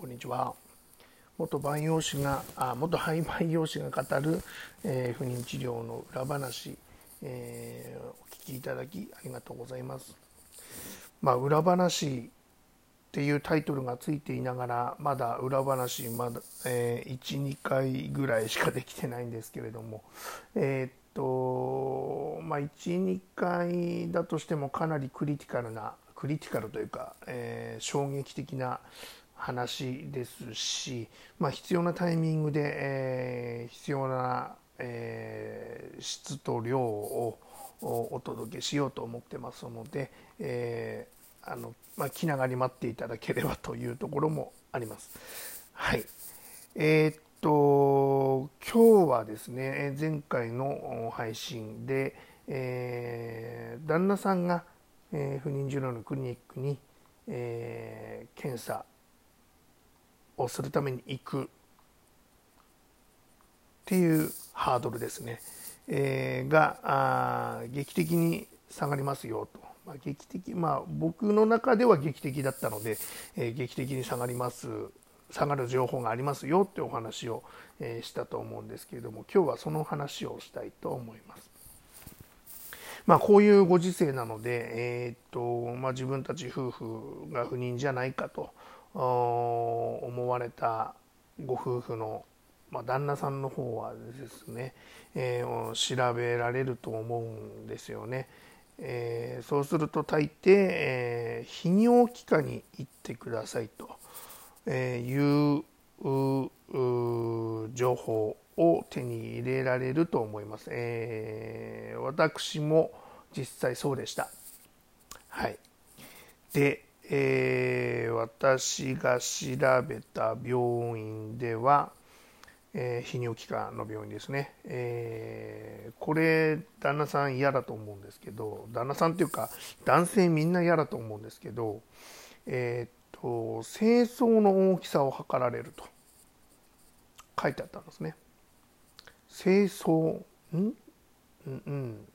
こんにちは。元培養士があ元廃培養士が語る、えー、不妊治療の裏話、えー、お聞きいただきありがとうございます。まあ裏話っていうタイトルがついていながらまだ裏話まだ、えー、12回ぐらいしかできてないんですけれども。えー、っとまあ12回だとしてもかなりクリティカルなクリティカルというか、えー、衝撃的な話ですし、まあ、必要なタイミングで、えー、必要な、えー、質と量をお届けしようと思ってますので、えー、あのまあ、気長に待っていただければというところもあります。はい。え、っと、今日はですね、前回の配信で、えー、旦那さんが、えー、不妊治療のクリニックに、えー、検査をするために行くっていうハードルですね、えー、があ劇的に下がりますよと、まあ、劇的まあ僕の中では劇的だったので、えー、劇的に下がります下がる情報がありますよってお話を、えー、したと思うんですけれども今日はその話をしたいと思います。まあ、こういうご時世なので、えーとまあ、自分たち夫婦が不妊じゃないかと思われたご夫婦の、まあ、旦那さんの方はですね、えー、調べられると思うんですよね。えー、そうすると大抵、えー、泌尿器科に行ってくださいと、えいう情報を手に入れられると思います。え、私も実際そうでした。はい。で、えー、私が調べた病院では、えー、泌尿器科の病院ですね、えー、これ旦那さん嫌だと思うんですけど旦那さんっていうか男性みんな嫌だと思うんですけどえー、っと清掃の大きさを測られると。書いてあったんですね。清掃ん？うんうん。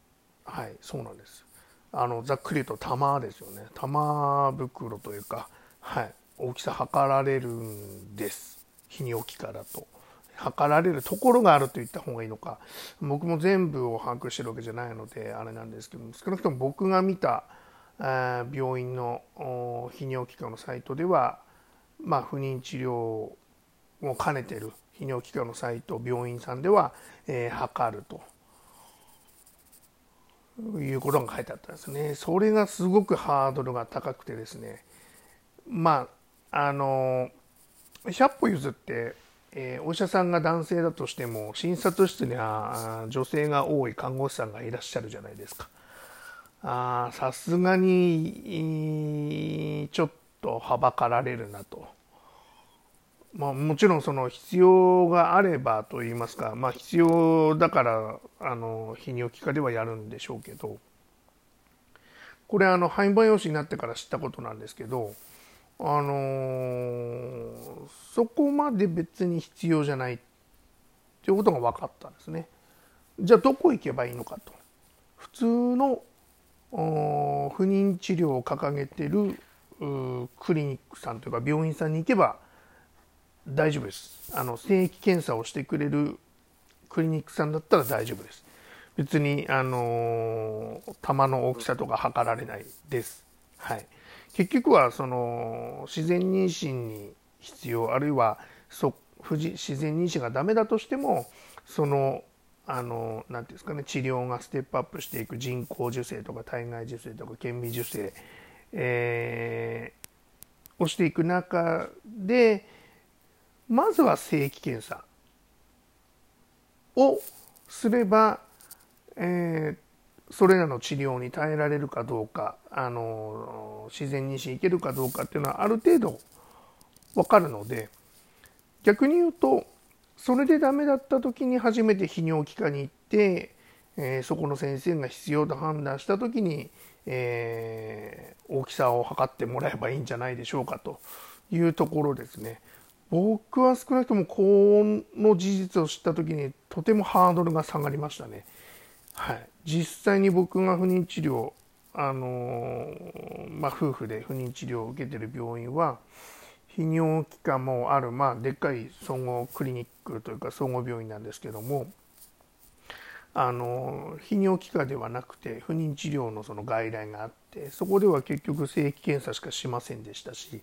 はいそうなんです。あのざっくり言うと玉ですよね。玉袋というか、はい、大きさ測られるんです。泌尿器科だと。測られるところがあると言った方がいいのか。僕も全部を把握してるわけじゃないのであれなんですけども少なくとも僕が見た病院の泌尿器科のサイトでは、まあ、不妊治療を兼ねてる泌尿器科のサイト病院さんでは、えー、測ると。いうことが書いてあったんですね。それがすごくハードルが高くてですね、まあ、あの、100歩譲って、えー、お医者さんが男性だとしても、診察室には女性が多い看護師さんがいらっしゃるじゃないですか。あさすがに、ちょっとはばかられるなと。まあ、もちろんその必要があればといいますか、まあ、必要だからあの泌尿器科ではやるんでしょうけどこれあの廃盤用紙になってから知ったことなんですけどあのー、そこまで別に必要じゃないっていうことが分かったんですね。じゃあどこ行けばいいのかと。普通の不妊治療を掲げてるクリニックさんというか病院さんに行けば大丈夫ですあの精液検査をしてくれるクリニックさんだったら大丈夫です別にあの玉の大きさとか測られないですはい結局はその自然妊娠に必要あるいはそ自然妊娠がダメだとしてもそのあのなんていうんですかね治療がステップアップしていく人工授精とか体外受精とか顕微授精、えー、をしていく中でまずは精液検査をすれば、えー、それらの治療に耐えられるかどうかあの自然妊娠いけるかどうかっていうのはある程度分かるので逆に言うとそれでダメだった時に初めて泌尿器科に行って、えー、そこの先生が必要と判断した時に、えー、大きさを測ってもらえばいいんじゃないでしょうかというところですね。僕は少なくともこの事実を知った時にとてもハードルが下がりましたね。はい、実際に僕が不妊治療あのまあ、夫婦で不妊治療を受けてる病院は泌尿器科もある、まあ、でっかい総合クリニックというか総合病院なんですけどもあの泌尿器科ではなくて不妊治療のその外来があってそこでは結局精液検査しかしませんでしたし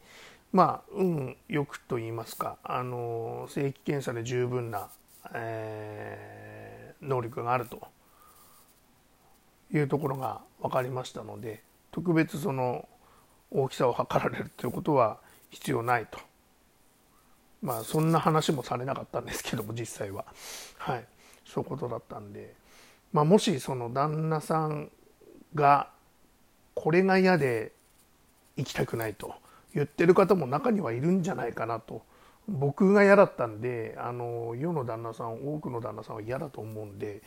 まあ運よくと言いますかあの精液検査で十分な、えー、能力があると。いうところが分かりましたので特別その大きさを測られるということは必要ないと。まあそんな話もされなかったんですけども実際は。はい。そういうことだったんで。まあもしその旦那さんがこれが嫌で行きたくないと言ってる方も中にはいるんじゃないかなと僕が嫌だったんであの世の旦那さん多くの旦那さんは嫌だと思うんで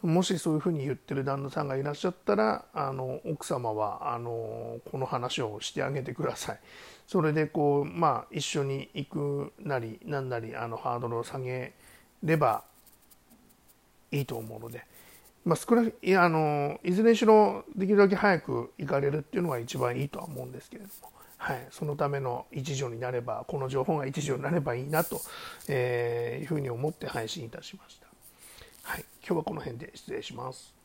もしそういうふうに言ってる旦那さんがいらっしゃったらあの奥様はあのこの話をしてあげてください。それでこうまあ一緒に行くなりなんなりあのハードルを下げればいいと思うので、まあ、少ないやあのいずれにしろできるだけ早く行かれるっていうのが一番いいとは思うんですけれども。はい、そのための一助になればこの情報が一助になればいいなと、えー、いうふうに思って配信いたしました。はい、今日はこの辺で失礼します。